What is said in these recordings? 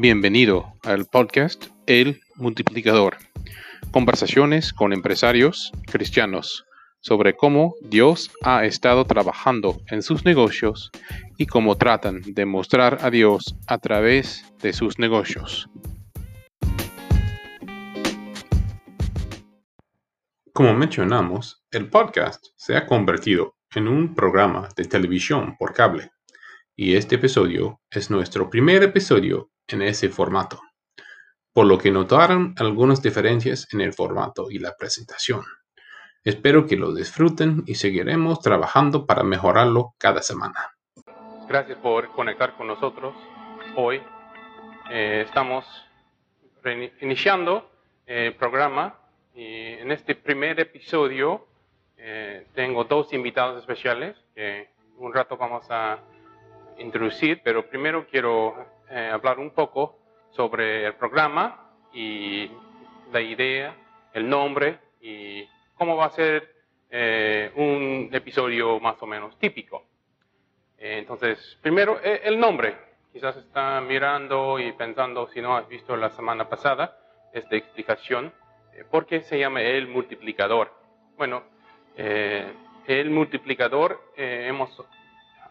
Bienvenido al podcast El Multiplicador. Conversaciones con empresarios cristianos sobre cómo Dios ha estado trabajando en sus negocios y cómo tratan de mostrar a Dios a través de sus negocios. Como mencionamos, el podcast se ha convertido en un programa de televisión por cable y este episodio es nuestro primer episodio en ese formato, por lo que notaron algunas diferencias en el formato y la presentación. Espero que lo disfruten y seguiremos trabajando para mejorarlo cada semana. Gracias por conectar con nosotros hoy. Eh, estamos iniciando el programa y en este primer episodio eh, tengo dos invitados especiales que un rato vamos a introducir, pero primero quiero eh, hablar un poco sobre el programa y la idea, el nombre y cómo va a ser eh, un episodio más o menos típico. Eh, entonces, primero, el nombre. Quizás está mirando y pensando, si no has visto la semana pasada, esta explicación, ¿por qué se llama el multiplicador? Bueno, el multiplicador hemos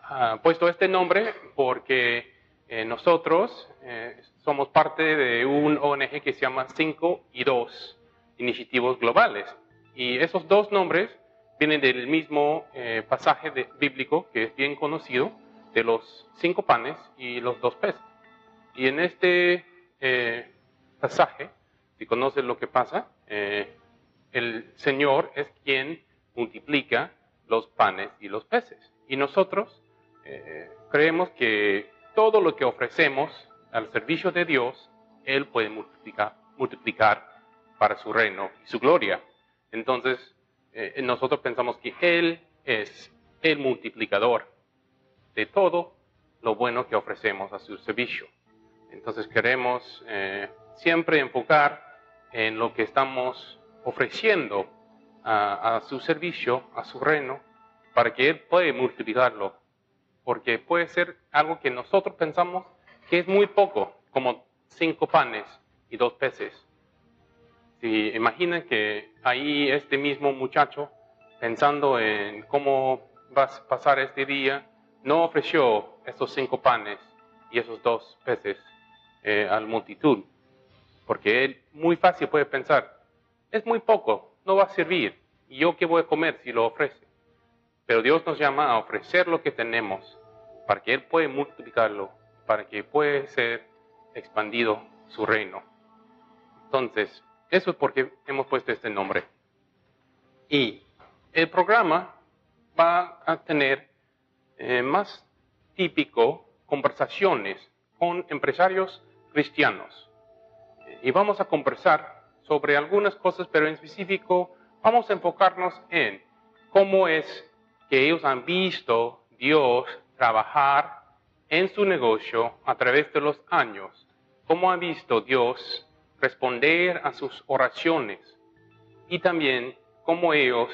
Ah, puesto este nombre porque eh, nosotros eh, somos parte de un ONG que se llama 5 y 2 Iniciativos Globales. Y esos dos nombres vienen del mismo eh, pasaje bíblico que es bien conocido, de los cinco panes y los dos peces. Y en este pasaje, si conoces lo que pasa, el Señor es quien multiplica los panes y los peces. Y nosotros eh, creemos que todo lo que ofrecemos al servicio de Dios, Él puede multiplicar, multiplicar para su reino y su gloria. Entonces, eh, nosotros pensamos que Él es el multiplicador de todo lo bueno que ofrecemos a su servicio. Entonces queremos eh, siempre enfocar en lo que estamos ofreciendo a, a, su servicio, a su reino, para que Él pueda multiplicarlo porque puede ser algo que nosotros pensamos que es muy poco, como cinco panes y dos peces. Si imaginan que ahí este mismo muchacho, pensando en cómo va a pasar este día, no ofreció estos cinco panes y esos dos peces eh, a la multitud, porque él muy fácil puede pensar, es muy poco, no va a servir, y yo qué voy a comer si lo ofrece. Pero Dios nos llama a ofrecer lo que tenemos para que Él pueda multiplicarlo, para que pueda ser expandido su reino. Entonces, eso es porque hemos puesto este nombre. Y el programa va a tener eh, más típico conversaciones con empresarios cristianos. Y vamos a conversar sobre algunas cosas, pero en específico vamos a enfocarnos en cómo es que ellos han visto Dios trabajar en su negocio a través de los años, cómo ha visto Dios responder a sus oraciones y también cómo ellos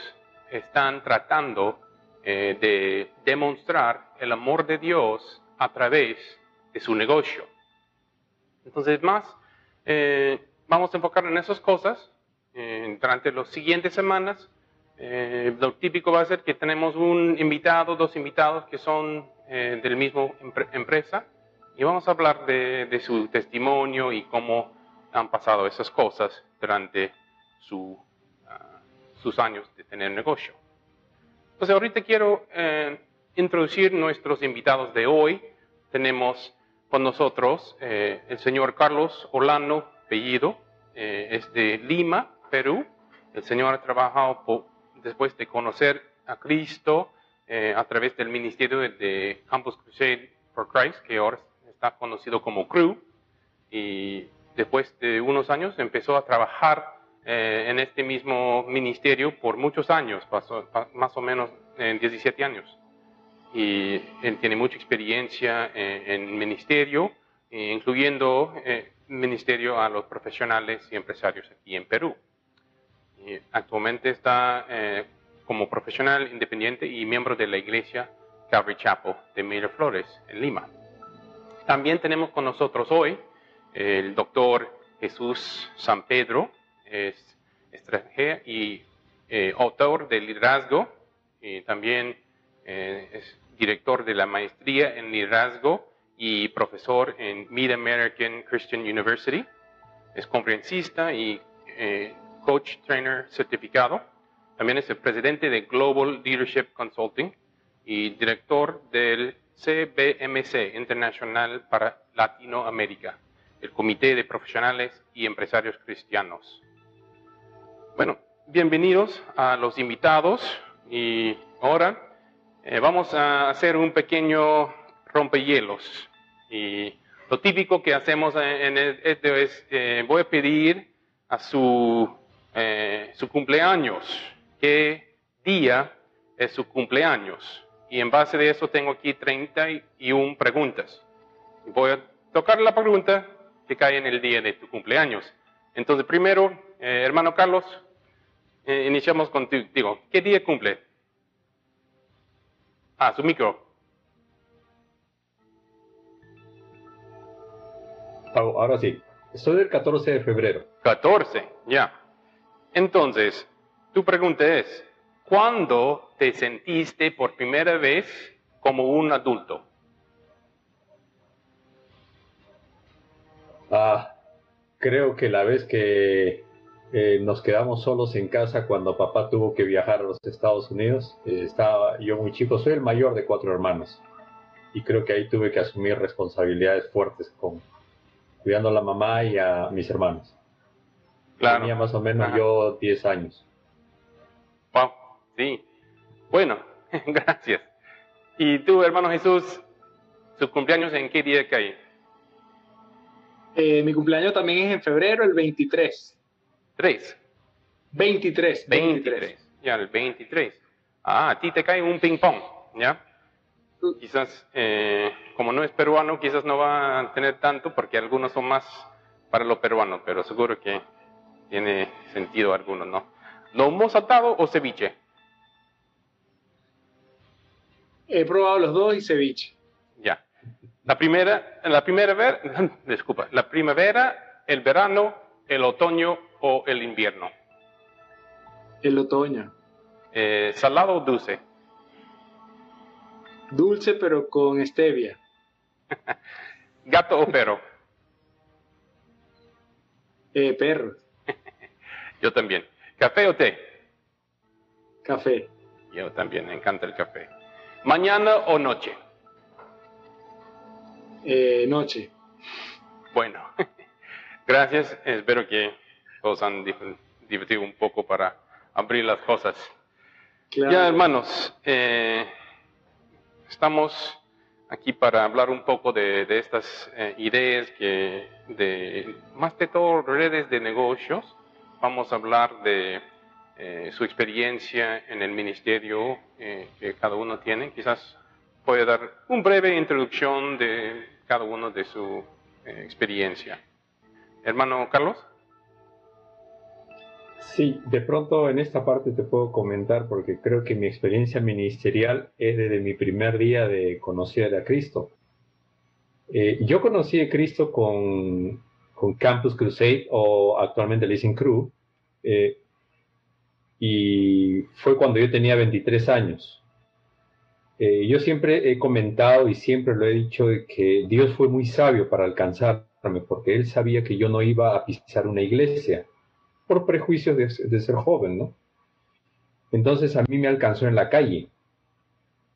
están tratando eh, de demostrar el amor de Dios a través de su negocio. Entonces, más eh, vamos a enfocar en esas cosas eh, durante las siguientes semanas. Lo típico va a ser que tenemos un invitado, dos invitados que son eh, del mismo empresa y vamos a hablar de, su testimonio y cómo han pasado esas cosas durante su, ah, sus años de tener negocio. Entonces ahorita quiero eh, introducir nuestros invitados de hoy. Tenemos con nosotros eh, el señor Carlos Orlando Bellido, es de Lima, Perú. El señor ha trabajado después de conocer a Cristo, eh, a través del ministerio de, Campus Crusade for Christ, que ahora está conocido como CRU, y después de unos años empezó a trabajar eh, en este mismo ministerio por muchos años, pasó, más o menos en 17 años. Y él tiene mucha experiencia en, en ministerio, incluyendo eh, ministerio a los profesionales y empresarios aquí en Perú. Actualmente está eh, como profesional independiente y miembro de la iglesia Calvary Chapel de Miraflores, en Lima. También tenemos con nosotros hoy el doctor Jesús San Pedro, es extranjero y eh, autor del liderazgo, y también eh, es director de la maestría en liderazgo y profesor en Mid American Christian University. Es conferencista y coach trainer certificado. También es el presidente de Global Leadership Consulting y director del CBMC Internacional para Latinoamérica, el Comité de Profesionales y Empresarios Cristianos. Bueno, bienvenidos a los invitados y ahora eh, vamos a hacer un pequeño rompehielos. Y lo típico que hacemos en esto es, eh, voy a pedir a su, eh, su cumpleaños, qué día es su cumpleaños. Y en base de eso tengo aquí 31 preguntas. Voy a tocar la pregunta que cae en el día de tu cumpleaños. Entonces, primero, eh, hermano Carlos, eh, iniciamos contigo. Digo, ¿qué día cumple? Ah, su micro. Ahora sí, soy del 14 de febrero. 14, ya. Entonces, tu pregunta es, ¿cuándo te sentiste por primera vez como un adulto? Ah, creo que la vez que eh, nos quedamos solos en casa cuando papá tuvo que viajar a los Estados Unidos, eh, estaba yo muy chico, soy el mayor de cuatro hermanos y creo que ahí tuve que asumir responsabilidades fuertes con cuidando a la mamá y a mis hermanos. Claro. Tenía más o menos yo 10 años. Wow, sí. Bueno, gracias. ¿Y tú, hermano Jesús, su cumpleaños en qué día cae? Eh, mi cumpleaños también es en febrero, el 23. ¿Tres? 23. 23. Ya, el 23. Ah, a ti te cae un ping-pong, ¿ya? Quizás, eh, como no es peruano, quizás no va a tener tanto porque algunos son más para lo peruano, pero seguro que tiene sentido algunos, ¿no? ¿Lomo saltado o ceviche? He probado los dos y ceviche. Ya. La primera, la primera, disculpa, la primavera, el verano, el otoño o el invierno. El otoño. Eh, ¿Salado o dulce? Dulce pero con stevia. ¿Gato o perro? Eh, perro. Yo también. ¿Café o té? Café. Yo también, me encanta el café. ¿Mañana o noche? Eh, noche. Bueno, gracias. Espero que todos han divertido un poco para abrir las cosas. Ya, hermanos, eh, estamos aquí para hablar un poco de, estas eh, ideas que, de, más de todo, redes de negocios. Vamos a hablar de eh, su experiencia en el ministerio eh, que cada uno tiene. Quizás puede dar una breve introducción de cada uno de su experiencia. Hermano Carlos. Sí, de pronto en esta parte te puedo comentar porque creo que mi experiencia ministerial es desde mi primer día de conocer a Cristo. Eh, yo conocí a Cristo con, Campus Crusade o actualmente Listen Crew eh, y fue cuando yo tenía 23 años. Eh, yo siempre he comentado y siempre lo he dicho que Dios fue muy sabio para alcanzarme porque Él sabía que yo no iba a pisar una iglesia por prejuicios de, ser joven, ¿no? Entonces a mí me alcanzó en la calle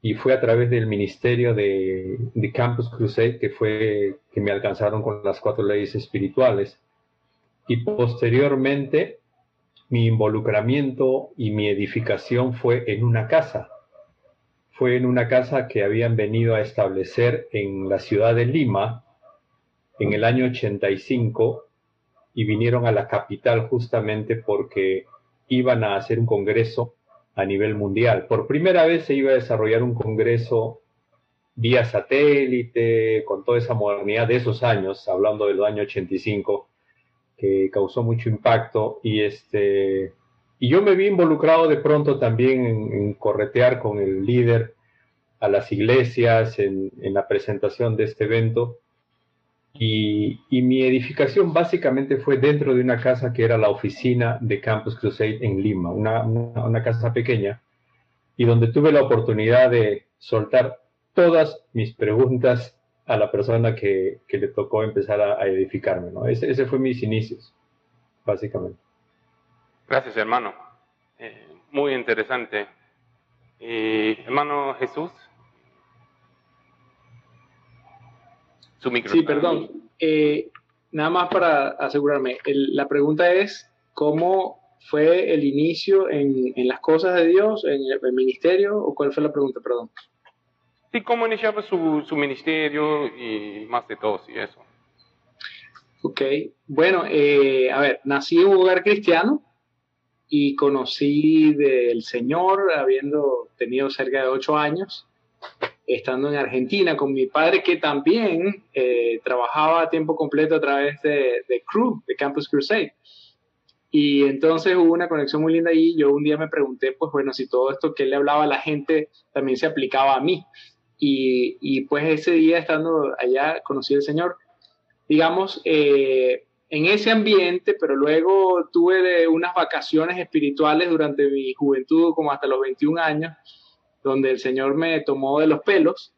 y fue a través del ministerio de, Campus Crusade que fue que me alcanzaron con las cuatro leyes espirituales y posteriormente mi involucramiento y mi edificación fue en una casa. Fue en una casa que habían venido a establecer en la ciudad de Lima en el año 85 y vinieron a la capital justamente porque iban a hacer un congreso a nivel mundial. Por primera vez se iba a desarrollar un congreso vía satélite, con toda esa modernidad de esos años, hablando del año 85, que causó mucho impacto. Y, este, y yo me vi involucrado de pronto también en, corretear con el líder a las iglesias, en, la presentación de este evento. Y, mi edificación básicamente fue dentro de una casa que era la oficina de Campus Crusade en Lima, una, una casa pequeña, y donde tuve la oportunidad de soltar todas mis preguntas a la persona que, que le tocó empezar a, edificarme. ¿no? Ese, ese fue mis inicios, básicamente. Gracias, hermano. Eh, muy interesante. hermano Jesús. Su micrófono. Sí, perdón. Eh, nada más para asegurarme. la pregunta es, ¿cómo fue el inicio en, en, las cosas de Dios, en el ministerio? ¿O cuál fue la pregunta, perdón? Sí, cómo iniciaba su, su ministerio y más de todo, y eso. Ok, bueno, eh, a ver, nací en un hogar cristiano y conocí del Señor habiendo tenido cerca de ocho años, estando en Argentina con mi padre que también eh, trabajaba a tiempo completo a través de, de Crew, de Campus Crusade. Y entonces hubo una conexión muy linda ahí. Yo un día me pregunté, pues bueno, si todo esto que él le hablaba a la gente también se aplicaba a mí. Y, pues ese día estando allá conocí al Señor, digamos, eh, en ese ambiente, pero luego tuve unas vacaciones espirituales durante mi juventud, como hasta los 21 años, donde el Señor me tomó de los pelos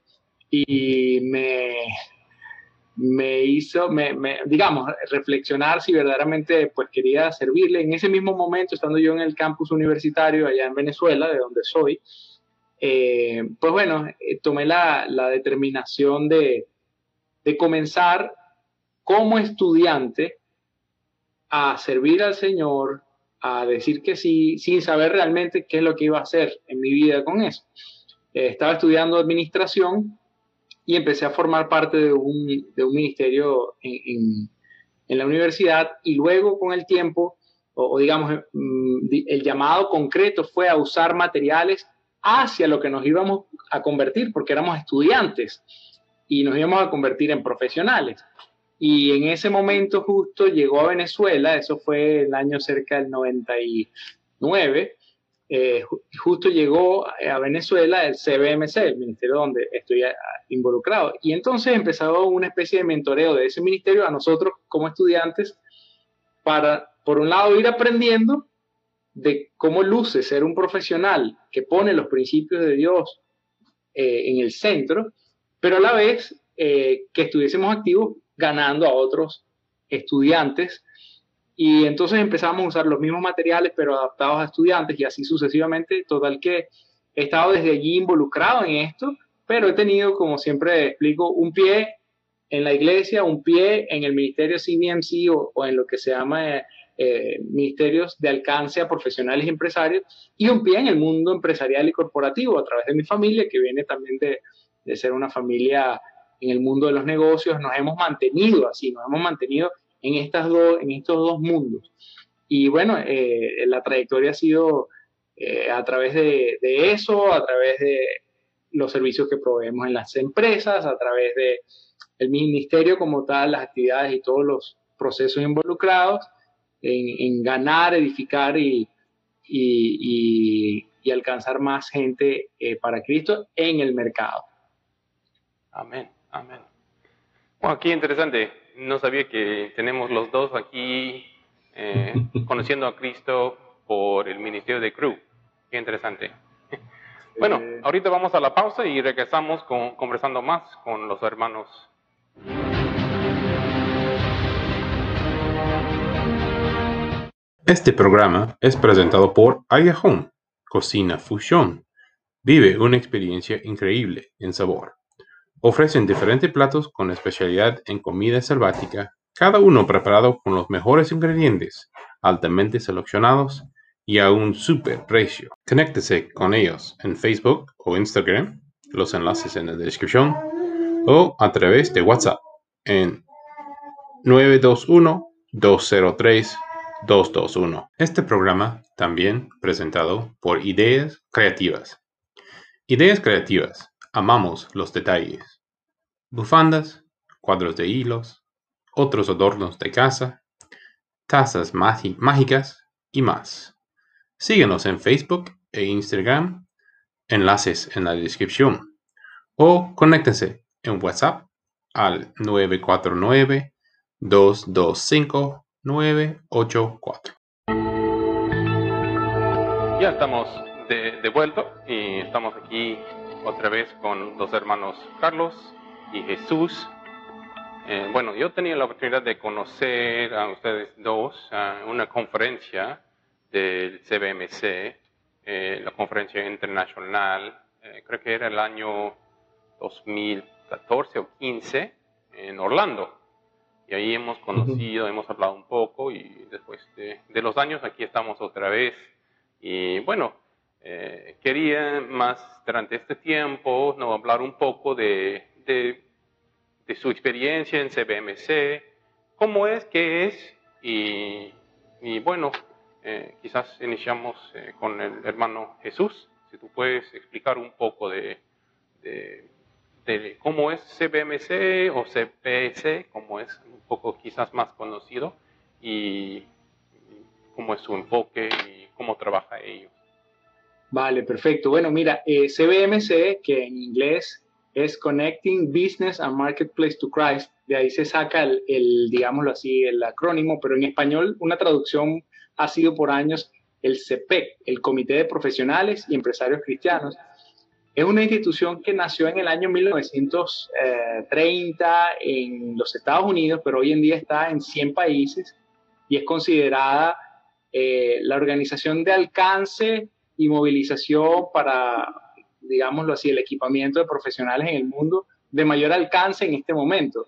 y me, me hizo, me, digamos, reflexionar si verdaderamente pues quería servirle. En ese mismo momento, estando yo en el campus universitario allá en Venezuela, de donde soy, eh, pues bueno, eh, tomé la, determinación de, comenzar como estudiante a servir al Señor, a decir que sí, sin saber realmente qué es lo que iba a hacer en mi vida con eso. Eh, estaba estudiando administración y empecé a formar parte de un, ministerio en, la universidad y luego con el tiempo, o digamos, mm, el llamado concreto fue a usar materiales hacia lo que nos íbamos a convertir, porque éramos estudiantes y nos íbamos a convertir en profesionales. Y en ese momento justo llegó a Venezuela, eso fue el año cerca del 99, eh, justo llegó a Venezuela el CBMC, el ministerio donde estoy involucrado. Y entonces empezó una especie de mentoreo de ese ministerio a nosotros como estudiantes para, por un lado, ir aprendiendo de cómo luce ser un profesional que pone los principios de Dios eh, en el centro, pero a la vez eh, que estuviésemos activos ganando a otros estudiantes. Y entonces empezamos a usar los mismos materiales, pero adaptados a estudiantes y así sucesivamente. Total que he estado desde allí involucrado en esto, pero he tenido, como siempre explico, un pie en la iglesia, un pie en el ministerio CBMC o, o en lo que se llama eh, eh, ministerios de alcance a profesionales y empresarios y un pie en el mundo empresarial y corporativo a través de mi familia, que viene también de, ser una familia en el mundo de los negocios. Nos hemos mantenido así, nos hemos mantenido en, estas dos, en estos dos mundos. Y bueno, eh, la trayectoria ha sido eh, a través de, de, eso, a través de los servicios que proveemos en las empresas, a través de el ministerio como tal, las actividades y todos los procesos involucrados, en, ganar, edificar y, y, alcanzar más gente eh, para Cristo en el mercado. Amén, amén. Bueno, aquí interesante. No sabía que tenemos los dos aquí eh, conociendo a Cristo por el ministerio de Crew. Qué interesante. Bueno, eh. ahorita vamos a la pausa y regresamos con, conversando más con los hermanos. Este programa es presentado por Aya Home, Cocina Fusión. Vive una experiencia increíble en sabor. Ofrecen diferentes platos con especialidad en comida selvática, cada uno preparado con los mejores ingredientes, altamente seleccionados y a un super precio. Conéctese con ellos en Facebook o Instagram, los enlaces en la descripción, o a través de WhatsApp en 921 203 221. Este programa también presentado por Ideas Creativas. Ideas Creativas. Amamos los detalles. Bufandas, cuadros de hilos, otros adornos de casa, tazas mágicas y más. Síguenos en Facebook e Instagram, enlaces en la descripción, o conéctense en WhatsApp al 949-225-984. Ya estamos de, vuelta y estamos aquí otra vez con los hermanos Carlos y Jesús. Eh, bueno, yo tenía la oportunidad de conocer a ustedes dos en una conferencia del CBMC, eh, la conferencia internacional, eh, creo que era el año 2014 o 15 en Orlando. Y ahí hemos conocido, hemos hablado un poco y después de, los años aquí estamos otra vez. Y bueno, eh, quería más durante este tiempo ¿no? hablar un poco de, de, su experiencia en CBMC, cómo es, qué es y, y bueno, eh, quizás iniciamos eh, con el hermano Jesús, si tú puedes explicar un poco de, de, cómo es CBMC o CPS, cómo es un poco quizás más conocido y, cómo es su enfoque y cómo trabaja ello. Vale, perfecto. Bueno, mira, eh, CBMC, que en inglés es Connecting Business and Marketplace to Christ, de ahí se saca el, el digámoslo así, el acrónimo, pero en español una traducción ha sido por años el CPEC, el Comité de Profesionales y Empresarios Cristianos. Es una institución que nació en el año 1930 en los Estados Unidos, pero hoy en día está en 100 países y es considerada eh, la organización de alcance y movilización para, digámoslo así, el equipamiento de profesionales en el mundo de mayor alcance en este momento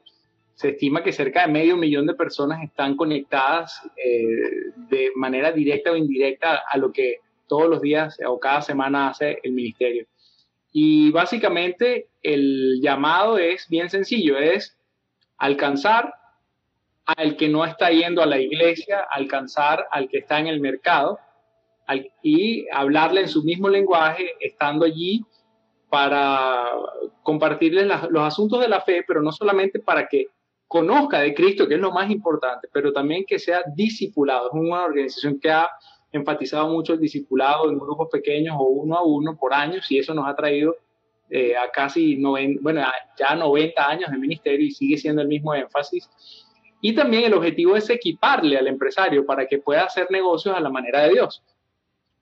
se estima que cerca de medio millón de personas están conectadas eh, de manera directa o indirecta a lo que todos los días o cada semana hace el ministerio. Y básicamente el llamado es bien sencillo, es alcanzar al que no está yendo a la iglesia, alcanzar al que está en el mercado y hablarle en su mismo lenguaje, estando allí para compartirles los asuntos de la fe, pero no solamente para que conozca de Cristo, que es lo más importante, pero también que sea discipulado. Es una organización que ha enfatizado mucho el discipulado en grupos pequeños o uno a uno por años y eso nos ha traído eh, a casi 90, bueno, ya 90 años de ministerio y sigue siendo el mismo énfasis. Y también el objetivo es equiparle al empresario para que pueda hacer negocios a la manera de Dios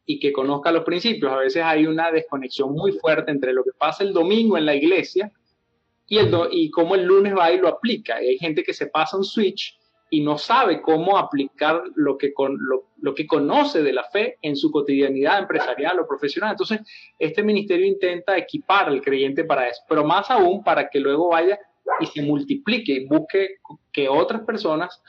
y que conozca los principios. A veces hay una desconexión muy fuerte entre lo que pasa el domingo en la iglesia y, el y cómo el lunes va y lo aplica. hay gente que se pasa un switch y no sabe cómo aplicar lo que, con, lo, que conoce de la fe en su cotidianidad empresarial o profesional. Entonces, este ministerio intenta equipar al creyente para eso, pero más aún para que luego vaya y se multiplique y busque que otras personas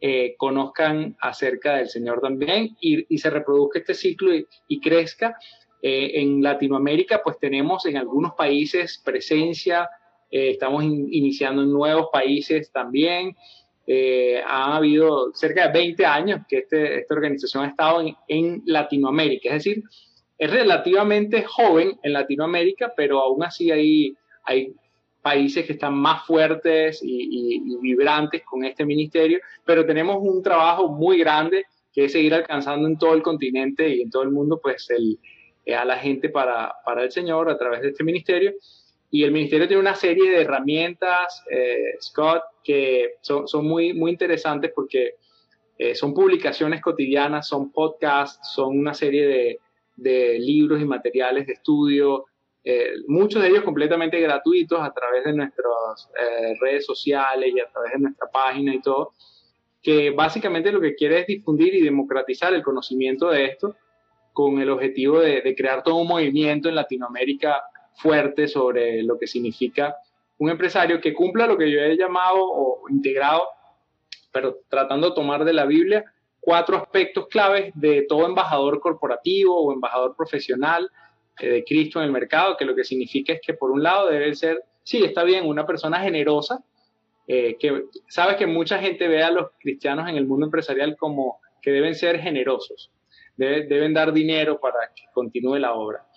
eh, conozcan acerca del Señor también y, se reproduzca este ciclo y, crezca. Eh, en Latinoamérica, pues tenemos en algunos países presencia eh, estamos iniciando en nuevos países también. Eh, ha habido cerca de 20 años que este, esta organización ha estado en, Latinoamérica, es decir, es relativamente joven en Latinoamérica, pero aún así hay, hay países que están más fuertes y, vibrantes con este ministerio, pero tenemos un trabajo muy grande que es seguir alcanzando en todo el continente y en todo el mundo, pues, el, eh, a la gente para, para el Señor a través de este ministerio. Y el ministerio tiene una serie de herramientas, eh, Scott, que son, son, muy, muy interesantes porque eh, son publicaciones cotidianas, son podcasts, son una serie de, de libros y materiales de estudio, eh, muchos de ellos completamente gratuitos a través de nuestras redes sociales y a través de nuestra página y todo, que básicamente lo que quiere es difundir y democratizar el conocimiento de esto con el objetivo de, de crear todo un movimiento en Latinoamérica fuerte sobre lo que significa un empresario que cumpla lo que yo he llamado o integrado, pero tratando de tomar de la Biblia cuatro aspectos claves de todo embajador corporativo o embajador profesional eh, de Cristo en el mercado, que lo que significa es que por un lado debe ser, sí, está bien, una persona generosa, eh, que sabes que mucha gente ve a los cristianos en el mundo empresarial como que deben ser generosos, deben dar dinero para que continúe la obra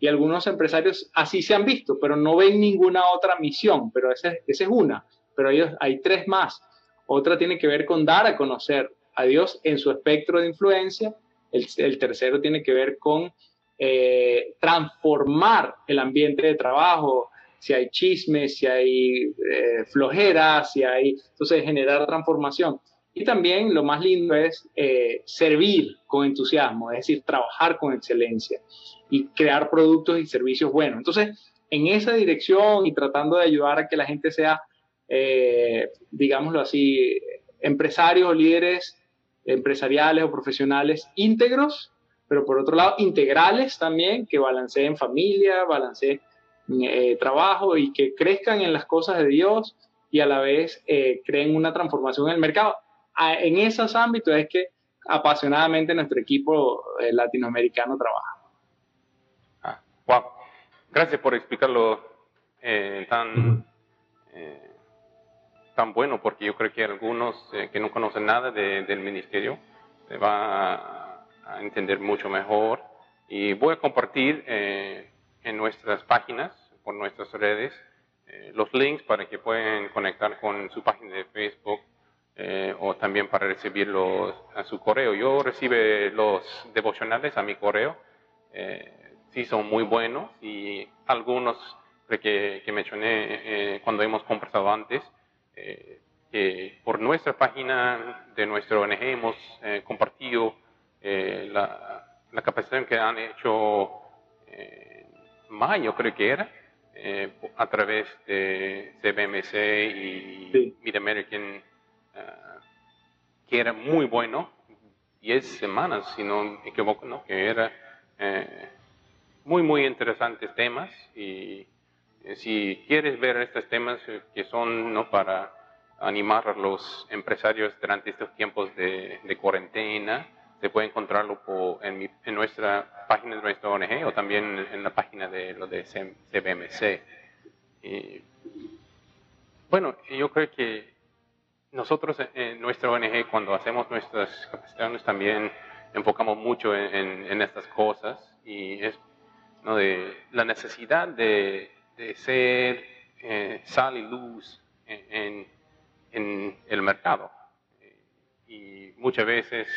y algunos empresarios así se han visto, pero no ven ninguna otra misión, pero esa, es una, pero hay, hay tres más. Otra tiene que ver con dar a conocer a Dios en su espectro de influencia, el, tercero tiene que ver con eh, transformar el ambiente de trabajo, si hay chismes, si hay eh, flojera, si hay, entonces generar transformación. Y también lo más lindo es eh, servir con entusiasmo, es decir, trabajar con excelencia y crear productos y servicios buenos. Entonces, en esa dirección y tratando de ayudar a que la gente sea, eh, digámoslo así, empresarios o líderes empresariales o profesionales íntegros, pero por otro lado integrales también, que balanceen familia, balanceen eh, trabajo y que crezcan en las cosas de Dios y a la vez eh, creen una transformación en el mercado. en esos ámbitos es que apasionadamente nuestro equipo eh, latinoamericano trabaja. Gracias por explicarlo tan, tan bueno, porque yo creo que algunos que no conocen nada del ministerio se va a, entender mucho mejor. Y voy a compartir en nuestras páginas, por nuestras redes, eh, los links para que puedan conectar con su página de Facebook eh, o también para recibirlos a su correo. Yo recibo los devocionales a mi correo, eh, sí son muy buenos y algunos que, que mencioné cuando hemos conversado antes, que por nuestra página de nuestro ONG hemos compartido la, la capacitación que han hecho mayo creo que era, eh, a través de CBMC y Mid American, eh, que era muy bueno, 10 semanas, si no me equivoco, ¿no? que era eh, muy, muy interesantes temas y si quieres ver estos temas que son ¿no? para animar a los empresarios durante estos tiempos de, de cuarentena, se puede encontrarlo en, nuestra página de nuestra ONG o también en la página de lo de CBMC. bueno, yo creo que nosotros en nuestra ONG cuando hacemos nuestras capacitaciones también enfocamos mucho en, estas cosas y es de la necesidad de, ser eh, sal y luz en, en el mercado. Y muchas veces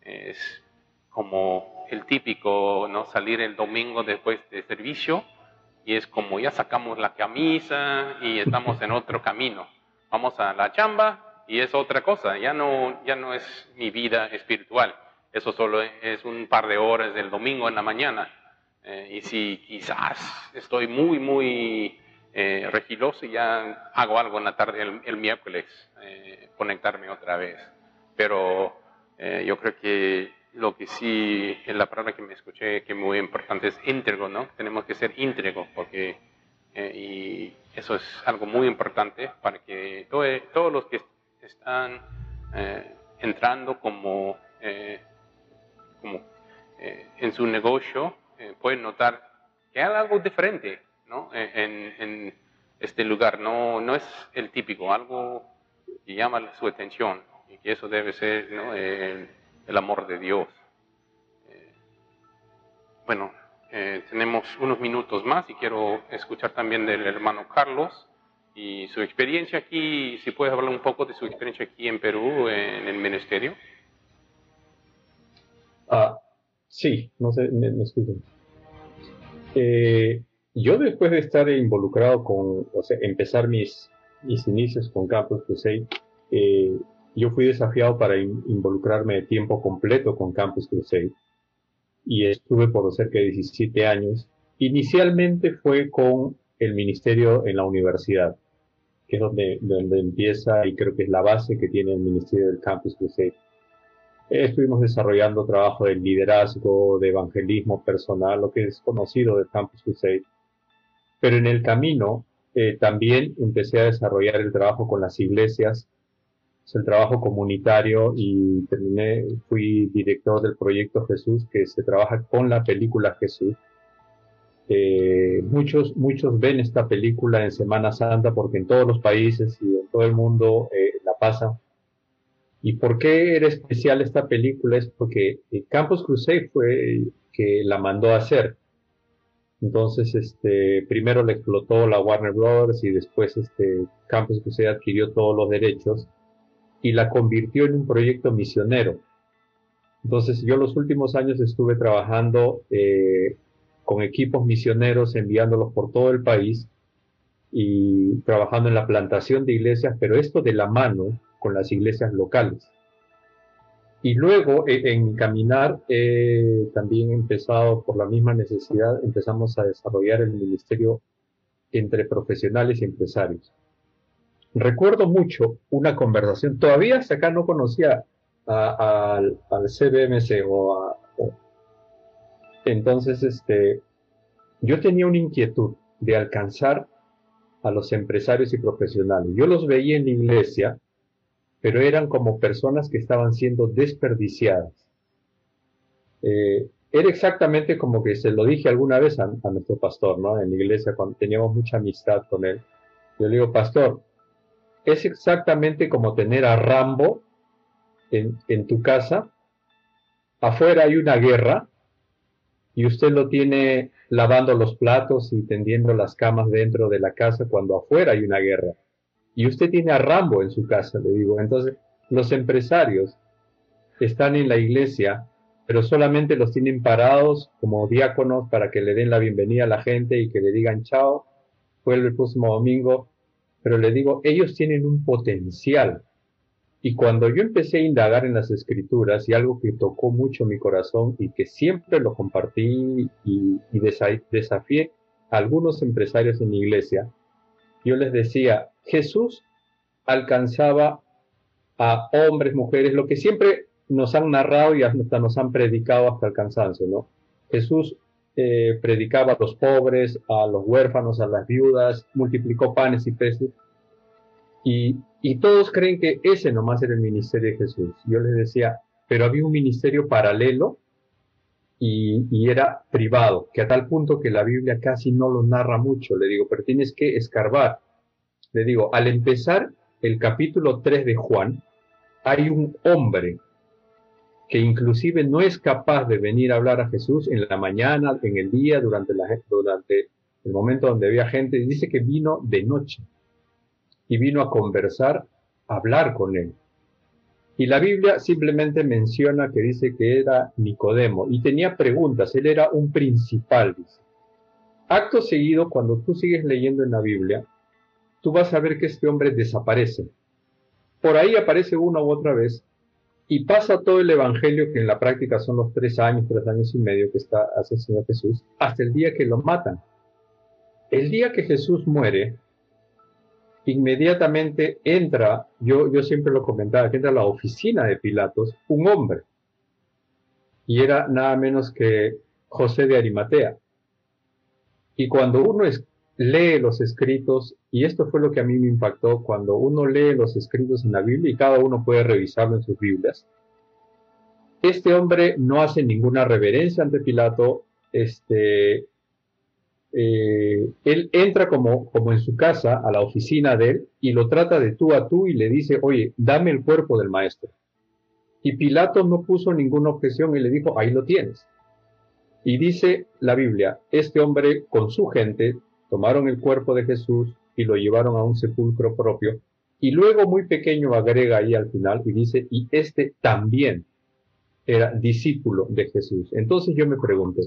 es como el típico, ¿no? Salir el domingo después de servicio y es como ya sacamos la camisa y estamos en otro camino. Vamos a la chamba y es otra cosa, ya no, ya no es mi vida espiritual. Eso solo es un par de horas del domingo en la mañana. Eh, y si quizás estoy muy, muy eh, regiloso, ya hago algo en la tarde el, miércoles, eh, conectarme otra vez. Pero eh, yo creo que lo que sí es la palabra que me escuché que muy importante es íntegro, ¿no? Tenemos que ser íntegros porque y eso es algo muy importante para que todos los que están entrando como, como en su negocio pueden notar que hay algo diferente, ¿no? En, en, este lugar no, no es el típico, algo que llama su atención y que eso debe ser el, amor de Dios. Eh, bueno, eh, tenemos unos minutos más y quiero escuchar también del hermano Carlos y su experiencia aquí, si puedes hablar un poco de su experiencia aquí en Perú, en el ministerio. Ah, sí, no sé, me, escuchan. Eh, yo después de estar involucrado con, o sea, empezar mis, mis inicios con Campus Crusade, eh, yo fui desafiado para involucrarme de tiempo completo con Campus Crusade y estuve por cerca de 17 años. Inicialmente fue con el ministerio en la universidad, que es donde, donde empieza y creo que es la base que tiene el ministerio del Campus Crusade. Estuvimos desarrollando trabajo de liderazgo, de evangelismo personal, lo que es conocido del Campus Crusade. Pero en el camino eh, también empecé a desarrollar el trabajo con las iglesias el trabajo comunitario y terminé, fui director del proyecto Jesús, que se trabaja con la película Jesús. Eh, muchos, muchos ven esta película en Semana Santa porque en todos los países y en todo el mundo eh, la pasan. ¿Y por qué era especial esta película? Es porque eh, Campus Crusade fue que la mandó a hacer. Entonces, este, primero le explotó la Warner Brothers y después este, Campus Crusade adquirió todos los derechos y la convirtió en un proyecto misionero. Entonces yo los últimos años estuve trabajando eh, con equipos misioneros, enviándolos por todo el país y trabajando en la plantación de iglesias, pero esto de la mano con las iglesias locales. Y luego e, en mi caminar también empezado por la misma necesidad, empezamos a desarrollar el ministerio entre profesionales y empresarios. Recuerdo mucho una conversación, todavía hasta acá no conocía al, CBMC o entonces, este, yo tenía una inquietud de alcanzar a los empresarios y profesionales. Yo los veía en la iglesia, pero eran como personas que estaban siendo desperdiciadas. Eh, era exactamente como que se lo dije alguna vez a, nuestro pastor, ¿no? En la iglesia, cuando teníamos mucha amistad con él. Yo le digo, pastor, es exactamente como tener a Rambo en, en tu casa. Afuera hay una guerra y usted lo tiene lavando los platos y tendiendo las camas dentro de la casa cuando afuera hay una guerra. Y usted tiene a Rambo en su casa, le digo. Entonces, los empresarios están en la iglesia, pero solamente los tienen parados como diáconos para que le den la bienvenida a la gente y que le digan chao, vuelve el próximo domingo. Pero le digo, ellos tienen un potencial. Y cuando yo empecé a indagar en las escrituras y algo que tocó mucho mi corazón y que siempre lo compartí y, desafié a algunos empresarios en mi iglesia, yo les decía, Jesús alcanzaba a hombres, mujeres, lo que siempre nos han narrado y hasta nos han predicado hasta el cansancio, ¿no? Jesús eh, predicaba a los pobres, a los huérfanos, a las viudas, multiplicó panes y peces. Y, y todos creen que ese nomás era el ministerio de Jesús. Yo les decía, pero había un ministerio paralelo y, era privado, que a tal punto que la Biblia casi no lo narra mucho. Le digo, pero tienes que escarbar. Le digo, al empezar el capítulo 3 de Juan, hay un hombre que inclusive no es capaz de venir a hablar a Jesús en la mañana, en el día, durante, la, durante el momento donde había gente, dice que vino de noche y vino a conversar, a hablar con él. Y la Biblia simplemente menciona que dice que era Nicodemo y tenía preguntas, él era un principal, dice. Acto seguido, cuando tú sigues leyendo en la Biblia, tú vas a ver que este hombre desaparece. Por ahí aparece una u otra vez y pasa todo el Evangelio, que en la práctica son los tres años, tres años y medio que está hace el Señor Jesús, hasta el día que lo matan. El día que Jesús muere, inmediatamente entra, yo, yo siempre lo comentaba, que entra a la oficina de Pilatos, un hombre. Y era nada menos que José de Arimatea. Y cuando uno lee los escritos, y esto fue lo que a mí me impactó, cuando uno lee los escritos en la Biblia, y cada uno puede revisarlo en sus Biblias, este hombre no hace ninguna reverencia ante Pilato, este, eh, él entra como, como en su casa, a la oficina de él, y lo trata de tú a tú y le dice, oye, dame el cuerpo del maestro. Y Pilato no puso ninguna objeción y le dijo, ahí lo tienes. Y dice la Biblia, este hombre con su gente tomaron el cuerpo de Jesús y lo llevaron a un sepulcro propio. Y luego muy pequeño agrega ahí al final y dice, y este también era discípulo de Jesús. Entonces yo me pregunto,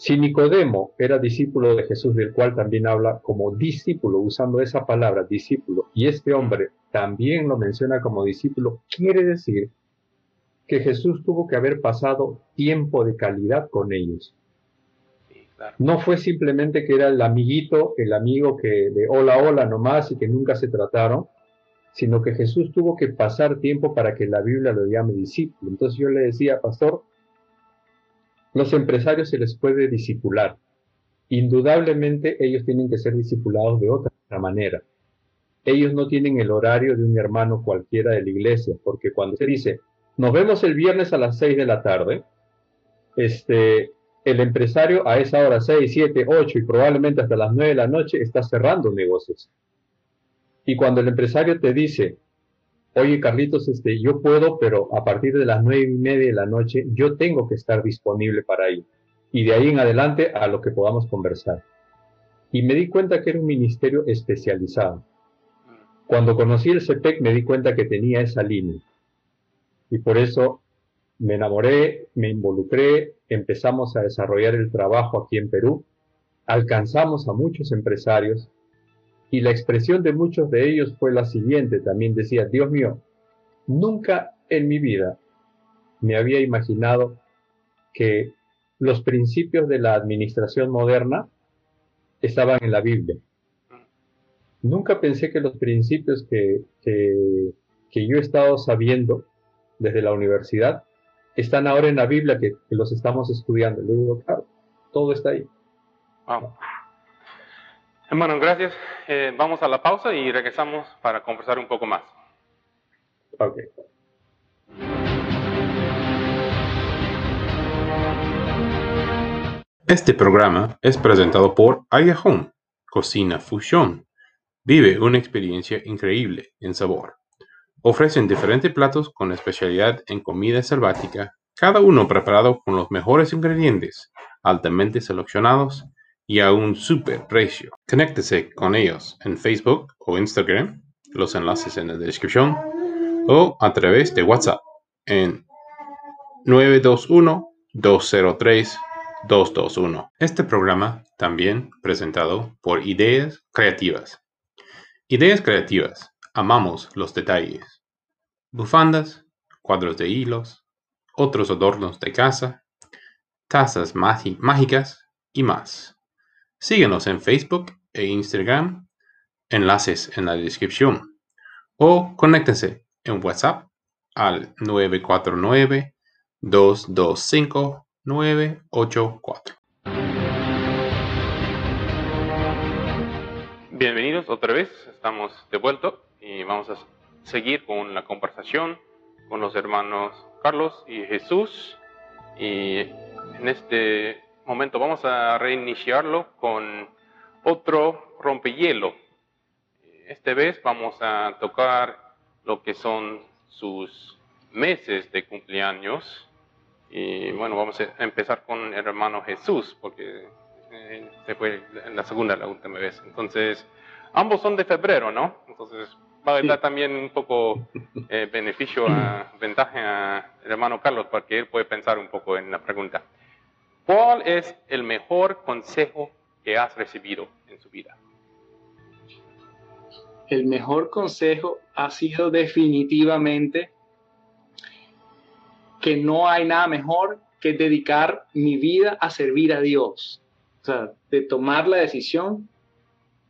si Nicodemo era discípulo de Jesús, del cual también habla como discípulo, usando esa palabra, discípulo, y este hombre también lo menciona como discípulo, quiere decir que Jesús tuvo que haber pasado tiempo de calidad con ellos. No fue simplemente que era el amiguito, el amigo que de hola, hola nomás y que nunca se trataron, sino que Jesús tuvo que pasar tiempo para que la Biblia lo llame discípulo. Entonces yo le decía, pastor, los empresarios se les puede disipular. Indudablemente ellos tienen que ser discipulados de otra manera. Ellos no tienen el horario de un hermano cualquiera de la iglesia, porque cuando se dice, nos vemos el viernes a las seis de la tarde, este, el empresario a esa hora, seis, siete, ocho y probablemente hasta las nueve de la noche está cerrando negocios. Y cuando el empresario te dice, oye Carlitos, este, yo puedo, pero a partir de las nueve y media de la noche yo tengo que estar disponible para ello. Y de ahí en adelante a lo que podamos conversar. Y me di cuenta que era un ministerio especializado. Cuando conocí el CEPEC me di cuenta que tenía esa línea. Y por eso me enamoré, me involucré, empezamos a desarrollar el trabajo aquí en Perú alcanzamos a muchos empresarios y la expresión de muchos de ellos fue la siguiente, también decía, Dios mío, nunca en mi vida me había imaginado que los principios de la administración moderna estaban en la Biblia. Nunca pensé que los principios que, que, yo he estado sabiendo desde la universidad están ahora en la Biblia que, los estamos estudiando. Le digo, claro, todo está ahí. Vamos. Hermano, gracias. Eh, vamos a la pausa y regresamos para conversar un poco más. Ok. Este programa es presentado por Aya Home, Cocina Fusión. Vive una experiencia increíble en sabor. Ofrecen diferentes platos con especialidad en comida selvática, cada uno preparado con los mejores ingredientes, altamente seleccionados y a un super precio. Conéctese con ellos en Facebook o Instagram, los enlaces en la descripción, o a través de WhatsApp en 921 203 221. Este programa también presentado por Ideas Creativas. Ideas Creativas. Amamos los detalles. Bufandas, cuadros de hilos, otros adornos de casa, tazas mágicas y más. Síguenos en Facebook e Instagram, enlaces en la descripción, o conéctense en WhatsApp al 949 225 984. Bienvenidos otra vez, estamos de vuelta y vamos a seguir con la conversación con los hermanos Carlos y Jesús. Y en este momento vamos a reiniciarlo con otro rompehielo. Esta vez vamos a tocar lo que son sus meses de cumpleaños y bueno, vamos a empezar con el hermano Jesús, porque eh, se fue en la segunda, la última vez. Entonces, ambos son de febrero, ¿no? Entonces, va a dar también un poco eh, beneficio, a, ventaja al hermano Carlos, porque él puede pensar un poco en la pregunta. ¿Cuál es el mejor consejo que has recibido en su vida? El mejor consejo ha sido definitivamente que no hay nada mejor que dedicar mi vida a servir a Dios. O sea, de tomar la decisión,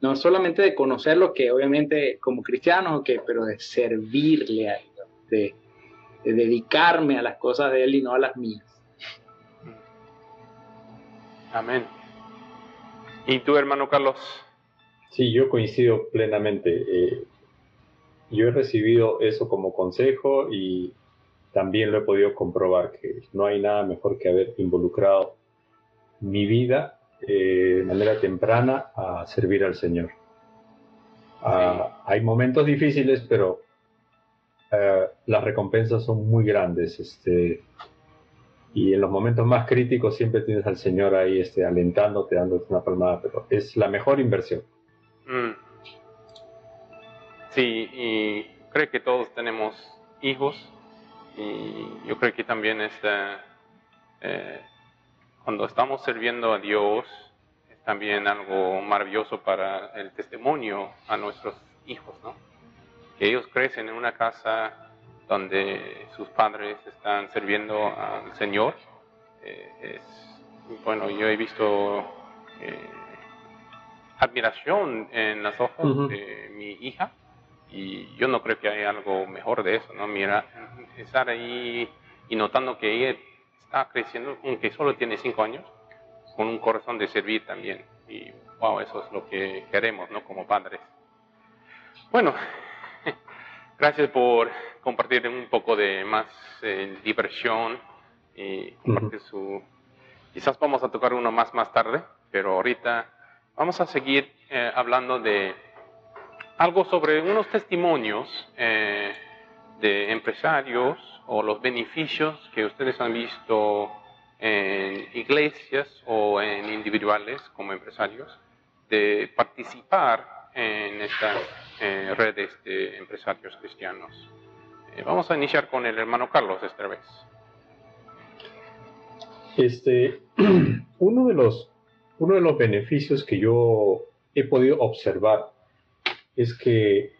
no solamente de conocer lo que obviamente como cristianos, okay, pero de servirle a Dios, de, dedicarme a las cosas de Él y no a las mías. Amén. ¿Y tú, hermano Carlos? Sí, yo coincido plenamente. Eh, yo he recibido eso como consejo y también lo he podido comprobar que no hay nada mejor que haber involucrado mi vida eh, de manera temprana a servir al Señor. Ah, hay momentos difíciles, pero eh, las recompensas son muy grandes. Este, y en los momentos más críticos siempre tienes al Señor ahí este, alentándote, dándote una palmada, pero es la mejor inversión. Mm. Sí, y creo que todos tenemos hijos y yo creo que también este, eh, cuando estamos sirviendo a Dios es también algo maravilloso para el testimonio a nuestros hijos, ¿no? Que ellos crecen en una casa donde sus padres están sirviendo al Señor. Eh, es, bueno, yo he visto eh, admiración en los ojos de mi hija y yo no creo que haya algo mejor de eso, ¿no? Mira, estar ahí y notando que ella está creciendo, aunque solo tiene cinco años, con un corazón de servir también. Y wow, eso es lo que queremos, ¿no? Como padres. Bueno, gracias por compartir un poco de más eh, diversión y compartir su... Quizás vamos a tocar uno más más tarde, pero ahorita vamos a seguir eh, hablando de algo sobre unos testimonios eh, de empresarios o los beneficios que ustedes han visto en iglesias o en individuales como empresarios de participar en estas eh, redes de empresarios cristianos. Eh, vamos a iniciar con el hermano Carlos esta vez. Este, uno de los uno de los beneficios que yo he podido observar es que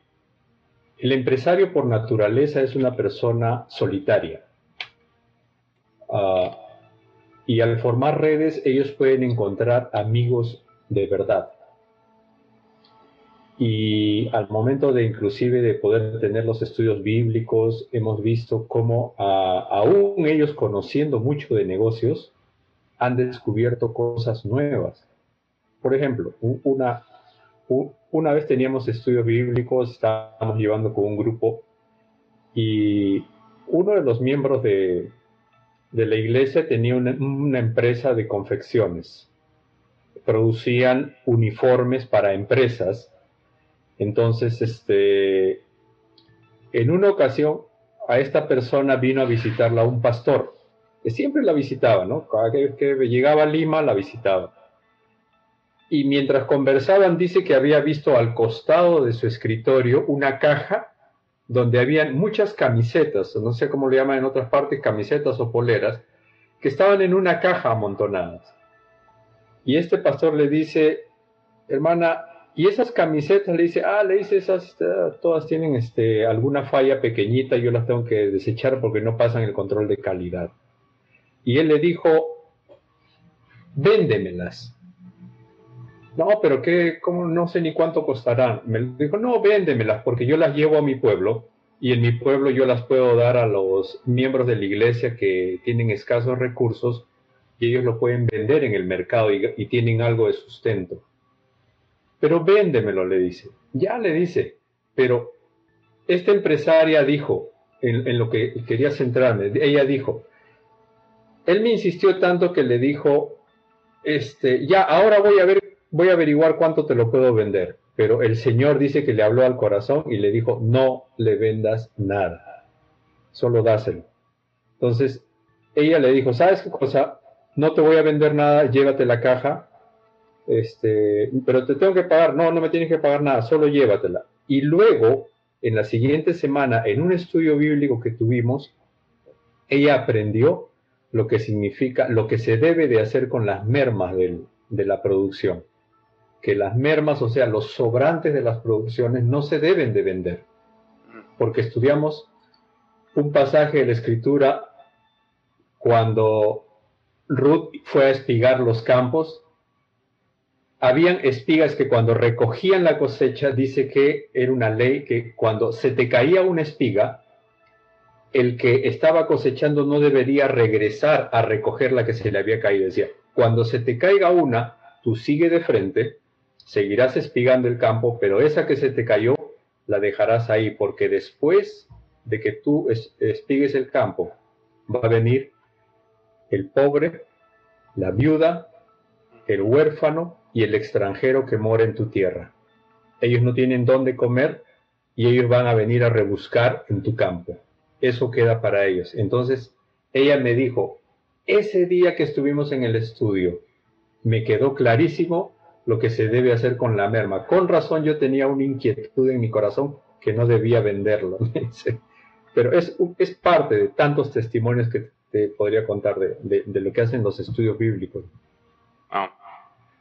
el empresario por naturaleza es una persona solitaria. Ah, y al formar redes ellos pueden encontrar amigos de verdad. Y al momento de inclusive de poder tener los estudios bíblicos, hemos visto cómo aún ellos conociendo mucho de negocios, han descubierto cosas nuevas. Por ejemplo, una, una vez teníamos estudios bíblicos, estábamos llevando con un grupo y uno de los miembros de, de la iglesia tenía una, empresa de confecciones. Producían uniformes para empresas. Entonces, este, en una ocasión, a esta persona vino a visitarla un pastor, que siempre la visitaba, ¿no? Cada vez que llegaba a Lima, la visitaba. Y mientras conversaban, dice que había visto al costado de su escritorio una caja donde habían muchas camisetas, no sé cómo le llaman en otras partes, camisetas o poleras, que estaban en una caja amontonadas. Y este pastor le dice, hermana, y esas camisetas le dice, ah, le dice, esas todas tienen este, alguna falla pequeñita, yo las tengo que desechar porque no pasan el control de calidad. Y él le dijo, véndemelas. No, pero qué, cómo, no sé ni cuánto costarán. Me dijo, no, véndemelas porque yo las llevo a mi pueblo y en mi pueblo yo las puedo dar a los miembros de la iglesia que tienen escasos recursos y ellos lo pueden vender en el mercado y, tienen algo de sustento. Pero véndemelo, le dice. Ya le dice, pero esta empresaria dijo, en, lo que quería centrarme, ella dijo, él me insistió tanto que le dijo, este, ya, ahora voy a ver voy a averiguar cuánto te lo puedo vender. Pero el Señor dice que le habló al corazón y le dijo, no le vendas nada, solo dáselo. Entonces, ella le dijo, ¿sabes qué cosa? No te voy a vender nada, llévate la caja, este, pero te tengo que pagar. No, no me tienes que pagar nada, solo llévatela. Y luego, en la siguiente semana, en un estudio bíblico que tuvimos, ella aprendió lo que significa, lo que se debe de hacer con las mermas de la producción que las mermas, o sea, los sobrantes de las producciones, no se deben de vender. Porque estudiamos un pasaje de la escritura cuando Ruth fue a espigar los campos. Habían espigas que cuando recogían la cosecha, dice que era una ley que cuando se te caía una espiga, el que estaba cosechando no debería regresar a recoger la que se le había caído. Decía, cuando se te caiga una, tú sigue de frente seguirás espigando el campo, pero esa que se te cayó la dejarás ahí, porque después de que tú espigues el campo, va a venir el pobre, la viuda, el huérfano y el extranjero que mora en tu tierra. Ellos no tienen dónde comer y ellos van a venir a rebuscar en tu campo. Eso queda para ellos. Entonces, ella me dijo, ese día que estuvimos en el estudio, me quedó clarísimo lo que se debe hacer con la merma. Con razón yo tenía una inquietud en mi corazón que no debía venderlo. Pero es, parte de tantos testimonios que te podría contar de, lo que hacen los estudios bíblicos.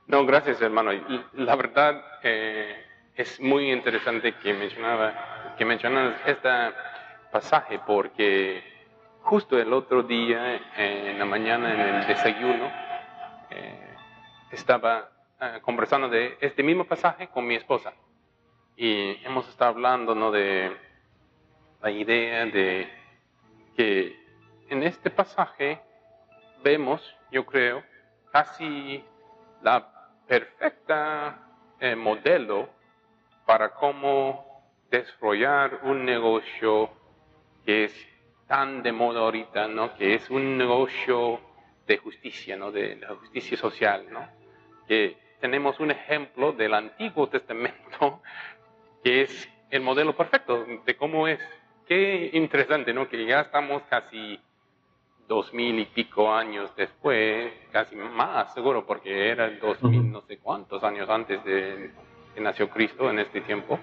No, gracias hermano. La verdad eh, es muy interesante que mencionaba que mencionas este pasaje porque justo el otro día en la mañana en el desayuno eh, estaba eh, conversando de este mismo pasaje con mi esposa. Y hemos estado hablando ¿no? de la idea de que en este pasaje vemos, yo creo, casi la perfecta eh, modelo para cómo desarrollar un negocio que es tan de moda ahorita, ¿no? Que es un negocio de justicia, ¿no? De la justicia social, ¿no? Que tenemos un ejemplo del Antiguo Testamento que es el modelo perfecto de cómo es. Qué interesante, ¿no? Que ya estamos casi dos mil y pico años después, casi más seguro, porque era dos mil no sé cuántos años antes de que nació Cristo en este tiempo,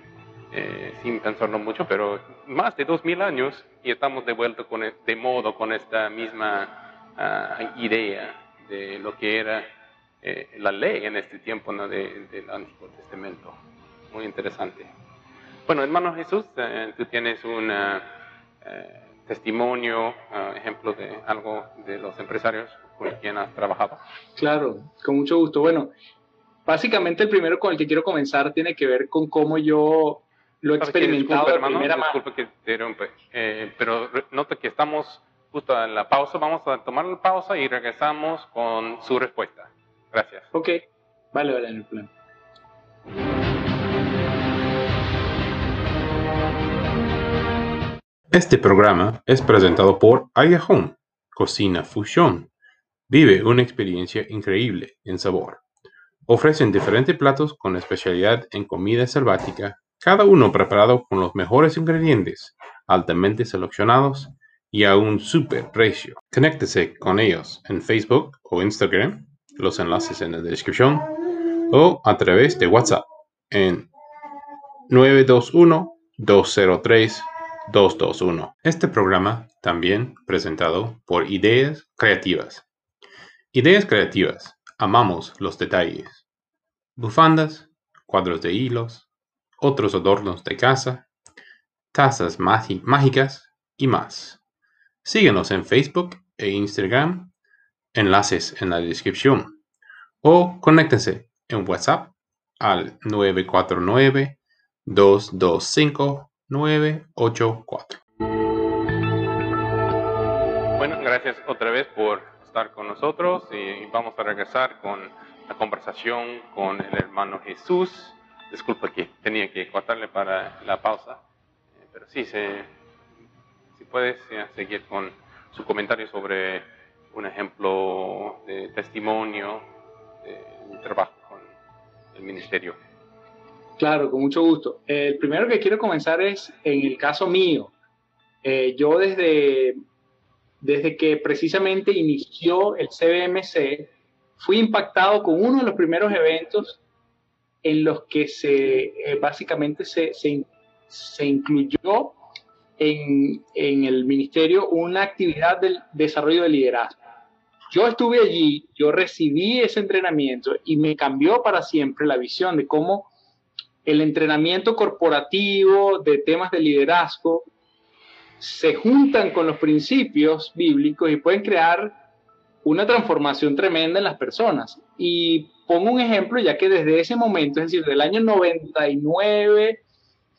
eh, sin pensarlo mucho, pero más de dos mil años y estamos de vuelta con, e, de modo con esta misma ah, idea de lo que era eh, la ley en este tiempo ¿no? del Antiguo Testamento. Muy interesante. Bueno, hermano Jesús, eh, tú tienes un eh, testimonio, ejemplo de algo de los empresarios con quien has trabajado. Claro, con mucho gusto. Bueno, básicamente el primero con el que quiero comenzar tiene que ver con cómo yo lo he experimentado de primera mano. que te pero nota que estamos justo en la pausa, vamos a tomar la pausa y regresamos con su respuesta. Gracias. Ok, vale, vale, en el plan. Este programa es presentado por Aya Cocina Fusión. Vive una experiencia increíble en sabor. Ofrecen diferentes platos con especialidad en comida selvática, cada uno preparado con los mejores ingredientes, altamente seleccionados y a un super precio. Conéctese con ellos en Facebook o Instagram los enlaces en la descripción, o a través de WhatsApp en 921-203-221. Este programa también presentado por Ideas Creativas. Ideas Creativas. Amamos los detalles. Bufandas, cuadros de hilos, otros adornos de casa, tazas mágicas y más. Síguenos en Facebook e Instagram enlaces en la descripción o conéctense en WhatsApp al 949-225-984. Bueno, gracias otra vez por estar con nosotros y vamos a regresar con la conversación con el hermano Jesús. Disculpa que tenía que cortarle para la pausa, eh, pero sí, se, si puedes seguir con su comentario sobre un ejemplo de testimonio de mi trabajo con el ministerio. Claro, con mucho gusto. El primero que quiero comenzar es en el caso mío. Eh, yo desde, desde que precisamente inició el CBMC, fui impactado con uno de los primeros eventos en los que se, eh, básicamente se, se, se incluyó en, en, el ministerio una actividad del desarrollo de liderazgo. Yo estuve allí, yo recibí ese entrenamiento y me cambió para siempre la visión de cómo el entrenamiento corporativo de temas de liderazgo se juntan con los principios bíblicos y pueden crear una transformación tremenda en las personas. Y pongo un ejemplo, ya que desde ese momento, es decir, del año 99,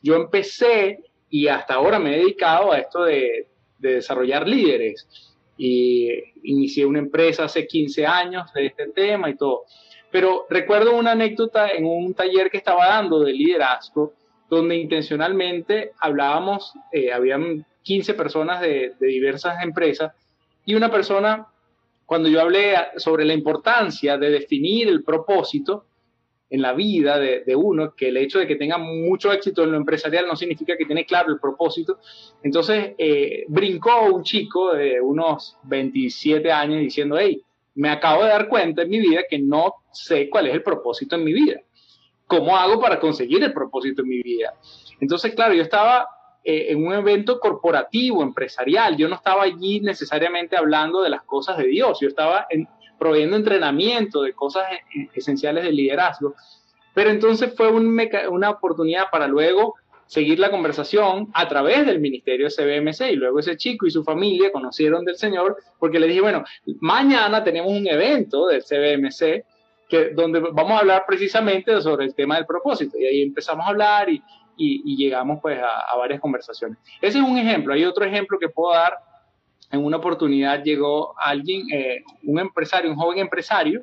yo empecé y hasta ahora me he dedicado a esto de, de desarrollar líderes y inicié una empresa hace 15 años de este tema y todo. Pero recuerdo una anécdota en un taller que estaba dando de liderazgo, donde intencionalmente hablábamos, eh, habían 15 personas de, de diversas empresas y una persona, cuando yo hablé sobre la importancia de definir el propósito, en la vida de, uno, que el hecho de que tenga mucho éxito en lo empresarial no significa que tiene claro el propósito. Entonces eh, brincó un chico de unos 27 años diciendo, hey, me acabo de dar cuenta en mi vida que no sé cuál es el propósito en mi vida. ¿Cómo hago para conseguir el propósito en mi vida? Entonces, claro, yo estaba eh, en un evento corporativo, empresarial, yo no estaba allí necesariamente hablando de las cosas de Dios, yo estaba en, proveyendo entrenamiento de cosas e-, esenciales de liderazgo. Pero entonces fue una oportunidad para luego seguir la conversación a través del ministerio CBMC y luego ese chico y su familia conocieron del Señor porque le dije, bueno, mañana tenemos un evento del CBMC que, donde vamos a hablar precisamente sobre el tema del propósito y ahí empezamos a hablar y, y, llegamos pues a, a, varias conversaciones. Ese es un ejemplo, hay otro ejemplo que puedo dar. En una oportunidad llegó alguien, eh, un empresario, un joven empresario,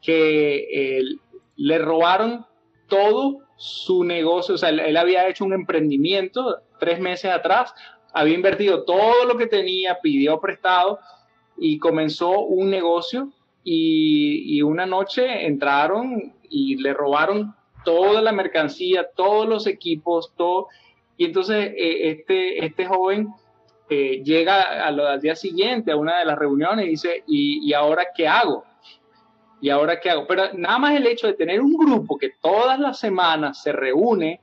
que eh, le robaron todo su negocio, o sea, él, había hecho un emprendimiento tres meses atrás, había invertido todo lo que tenía, pidió prestado y comenzó un negocio y, una noche entraron y le robaron toda la mercancía, todos los equipos, todo. Y entonces eh, este, este joven eh, llega al día siguiente a una de las reuniones y dice, ¿y, ahora qué hago? ¿Y ahora qué hago? Pero nada más el hecho de tener un grupo que todas las semanas se reúne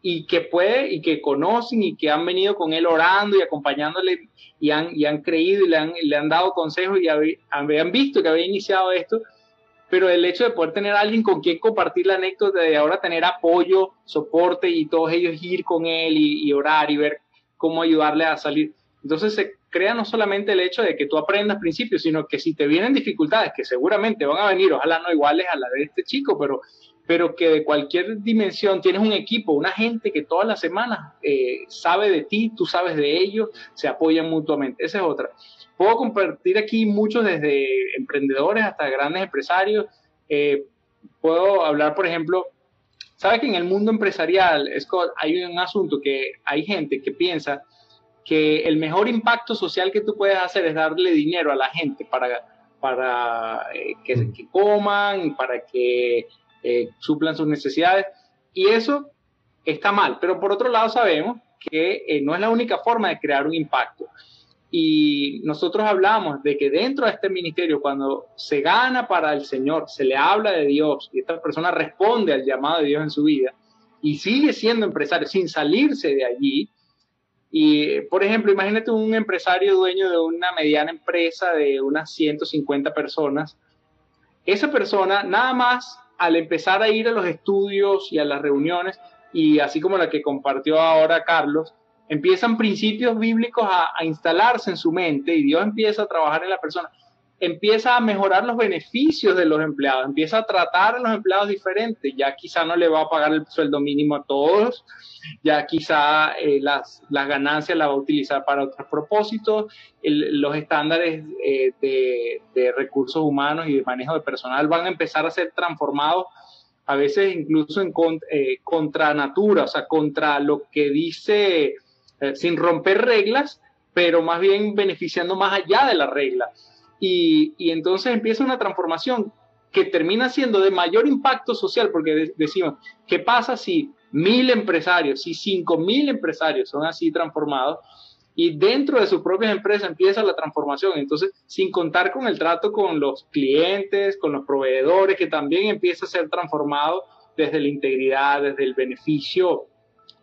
y que puede y que conocen y que han venido con él orando y acompañándole y han, y han creído y le han, le han dado consejos y habían visto que había iniciado esto, pero el hecho de poder tener alguien con quien compartir la anécdota, de ahora tener apoyo, soporte y todos ellos ir con él y, orar y ver cómo ayudarle a salir. Entonces se crea no solamente el hecho de que tú aprendas principios, sino que si te vienen dificultades, que seguramente van a venir, ojalá no iguales a la de este chico, pero, pero que de cualquier dimensión tienes un equipo, una gente que todas las semanas eh, sabe de ti, tú sabes de ellos, se apoyan mutuamente. Esa es otra. Puedo compartir aquí muchos desde emprendedores hasta grandes empresarios. Eh, puedo hablar, por ejemplo, sabes que en el mundo empresarial, Scott, hay un asunto que hay gente que piensa que el mejor impacto social que tú puedes hacer es darle dinero a la gente para, para eh, que, que, coman, para que eh, suplan sus necesidades. Y eso está mal. Pero por otro lado sabemos que no es la única forma de crear un impacto. Y nosotros hablamos de que dentro de este ministerio, cuando se gana para el Señor, se le habla de Dios y esta persona responde al llamado de Dios en su vida y sigue siendo empresario sin salirse de allí. Y, por ejemplo, imagínate un empresario dueño de una mediana empresa de unas 150 personas. Esa persona, nada más al empezar a ir a los estudios y a las reuniones, y así como la que compartió ahora Carlos, empiezan principios bíblicos a, instalarse en su mente y Dios empieza a trabajar en la persona, empieza a mejorar los beneficios de los empleados, empieza a tratar a los empleados diferentes, ya quizá no le va a pagar el sueldo mínimo a todos, ya quizá eh, las, las, ganancias las va a utilizar para otros propósitos, los estándares eh, de, de, recursos humanos y de manejo de personal van a empezar a ser transformados a veces incluso en eh, contra natura, o sea, contra lo que dice sin romper reglas, pero más bien beneficiando más allá de la regla. Y, entonces empieza una transformación que termina siendo de mayor impacto social, porque decimos, ¿qué pasa si mil empresarios, si cinco mil empresarios son así transformados? Y dentro de sus propias empresas empieza la transformación. Entonces, sin contar con el trato con los clientes, con los proveedores, que también empieza a ser transformado desde la integridad, desde el beneficio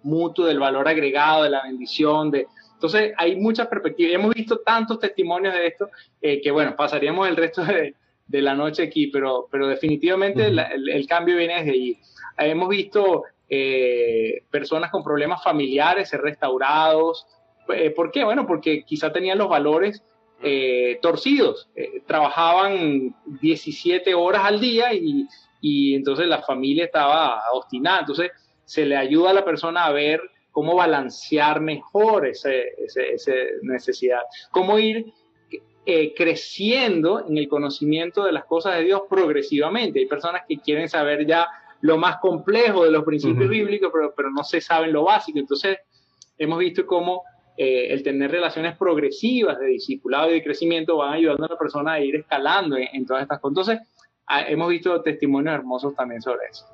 mutuo, del valor agregado, de la bendición, de... Entonces hay muchas perspectivas. Hemos visto tantos testimonios de esto eh, que, bueno, pasaríamos el resto de, de, la noche aquí, pero, pero definitivamente el, cambio viene desde allí. Hemos visto eh, personas con problemas familiares ser restaurados. Eh, ¿Por qué? Bueno, porque quizá tenían los valores torcidos. trabajaban 17 horas al día y, y entonces la familia estaba obstinada. Entonces, se le ayuda a la persona a ver cómo balancear mejor esa necesidad, cómo ir eh, creciendo en el conocimiento de las cosas de Dios progresivamente. Hay personas que quieren saber ya lo más complejo de los principios bíblicos, pero, pero, no se saben lo básico. Entonces, hemos visto cómo eh, el tener relaciones progresivas de discipulado y de crecimiento van ayudando a la persona a ir escalando en, todas estas cosas. Entonces, ah, hemos visto testimonios hermosos también sobre eso.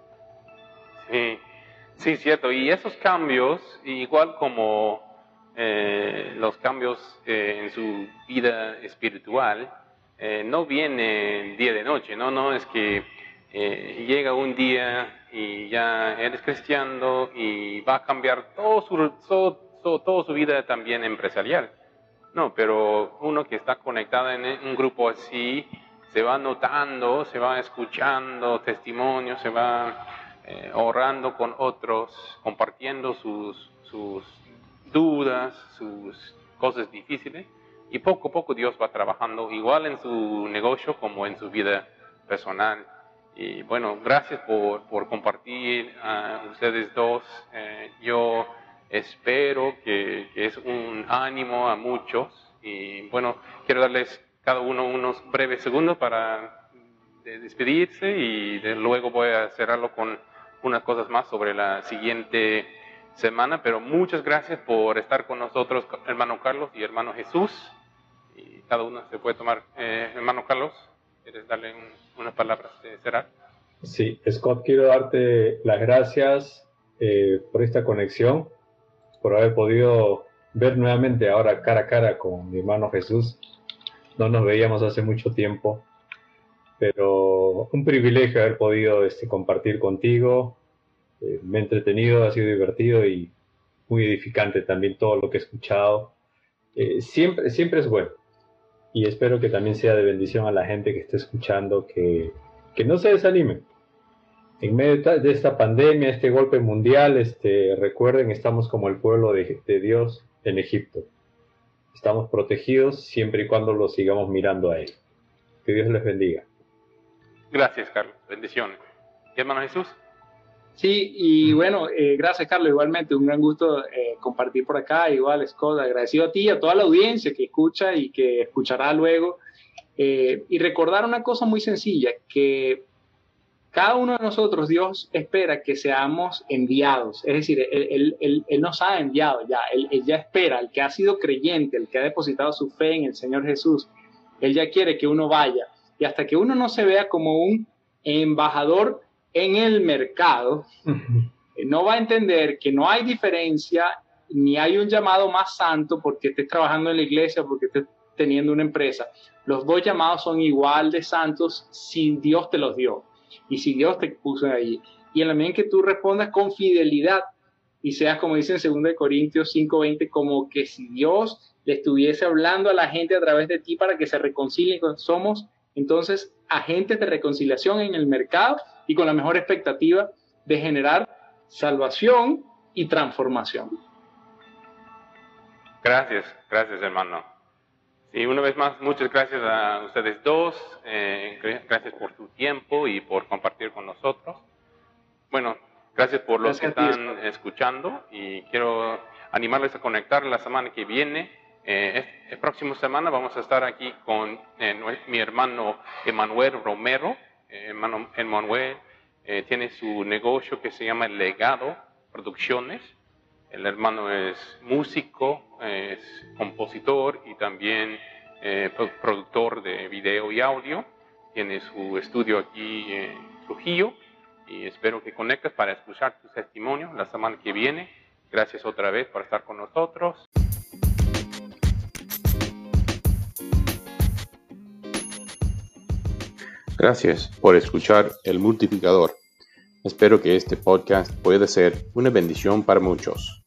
Sí. Sí, cierto. Y esos cambios, igual como eh, los cambios eh, en su vida espiritual, eh, no vienen día de noche, ¿no? No es que llega un día y ya eres cristiano y va a cambiar todo su, todo, su vida también empresarial. No, pero uno que está conectado en un grupo así, se va notando, se va escuchando testimonios, se va eh, ahorrando con otros, compartiendo sus, sus dudas, sus cosas difíciles. Y poco a poco Dios va trabajando igual en su negocio como en su vida personal. Y bueno, gracias por, por compartir a ustedes dos. Eh, yo espero que, es un ánimo a muchos. Y bueno, quiero darles cada uno unos breves segundos para despedirse y luego voy a cerrarlo con unas cosas más sobre la siguiente semana, pero muchas gracias por estar con nosotros, hermano Carlos y hermano Jesús. Y cada uno se puede tomar. Eh, hermano Carlos, ¿quieres darle unas palabras de cerrar? Sí, Scott, quiero darte las gracias eh, por esta conexión, por haber podido ver nuevamente ahora cara a cara con mi hermano Jesús. No nos veíamos hace mucho tiempo pero un privilegio haber podido este, compartir contigo. Eh, me he entretenido, ha sido divertido y muy edificante también todo lo que he escuchado. Eh, siempre, siempre es bueno y espero que también sea de bendición a la gente que esté escuchando, que que no se desanimen. En medio de esta pandemia, este golpe mundial, este, recuerden, estamos como el pueblo de, de Dios en Egipto. Estamos protegidos siempre y cuando lo sigamos mirando a Él. Que Dios les bendiga. Gracias, Carlos. Bendiciones. ¿Y hermano Jesús? Sí, y bueno, eh, gracias Carlos, igualmente, un gran gusto eh, compartir por acá, igual Scott, agradecido a ti, a toda la audiencia que escucha y que escuchará luego, eh, y recordar una cosa muy sencilla, que cada uno de nosotros, Dios espera que seamos enviados, es decir, Él, nos ha enviado ya, él, él ya espera, el que ha sido creyente, el que ha depositado su fe en el Señor Jesús, Él ya quiere que uno vaya, y hasta que uno no se vea como un embajador, en el mercado, no va a entender que no hay diferencia ni hay un llamado más santo porque estés trabajando en la iglesia, porque estés teniendo una empresa. Los dos llamados son igual de santos si Dios te los dio y si Dios te puso ahí. Y en la medida en que tú respondas con fidelidad y seas, como dice en 2 Corintios 5:20, como que si Dios le estuviese hablando a la gente a través de ti para que se reconcilien, somos entonces agentes de reconciliación en el mercado y con la mejor expectativa de generar salvación y transformación. Gracias, gracias hermano. Y una vez más, muchas gracias a ustedes dos. Eh, gracias por su tiempo y por compartir con nosotros. Bueno, gracias por los que están escuchando y quiero animarles a conectar la semana que viene. Eh, el próximo semana vamos a estar aquí con eh, mi hermano Emanuel Romero. hermano Emanuel eh, tiene su negocio que se llama Legado Producciones. El hermano es músico, es compositor y también eh, productor de video y audio. Tiene su estudio aquí en Trujillo y espero que conectes para escuchar tu testimonio la semana que viene. Gracias otra vez por estar con nosotros. Gracias por escuchar El Multiplicador. Espero que este podcast pueda ser una bendición para muchos.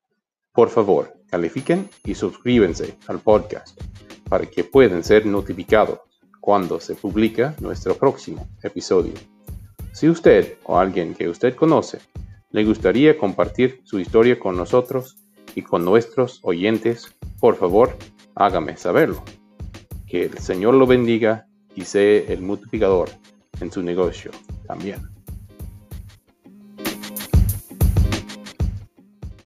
Por favor, califiquen y suscríbanse al podcast para que puedan ser notificados cuando se publica nuestro próximo episodio. Si usted o alguien que usted conoce le gustaría compartir su historia con nosotros y con nuestros oyentes, por favor, hágame saberlo. Que el Señor lo bendiga y sea el multiplicador en su negocio también.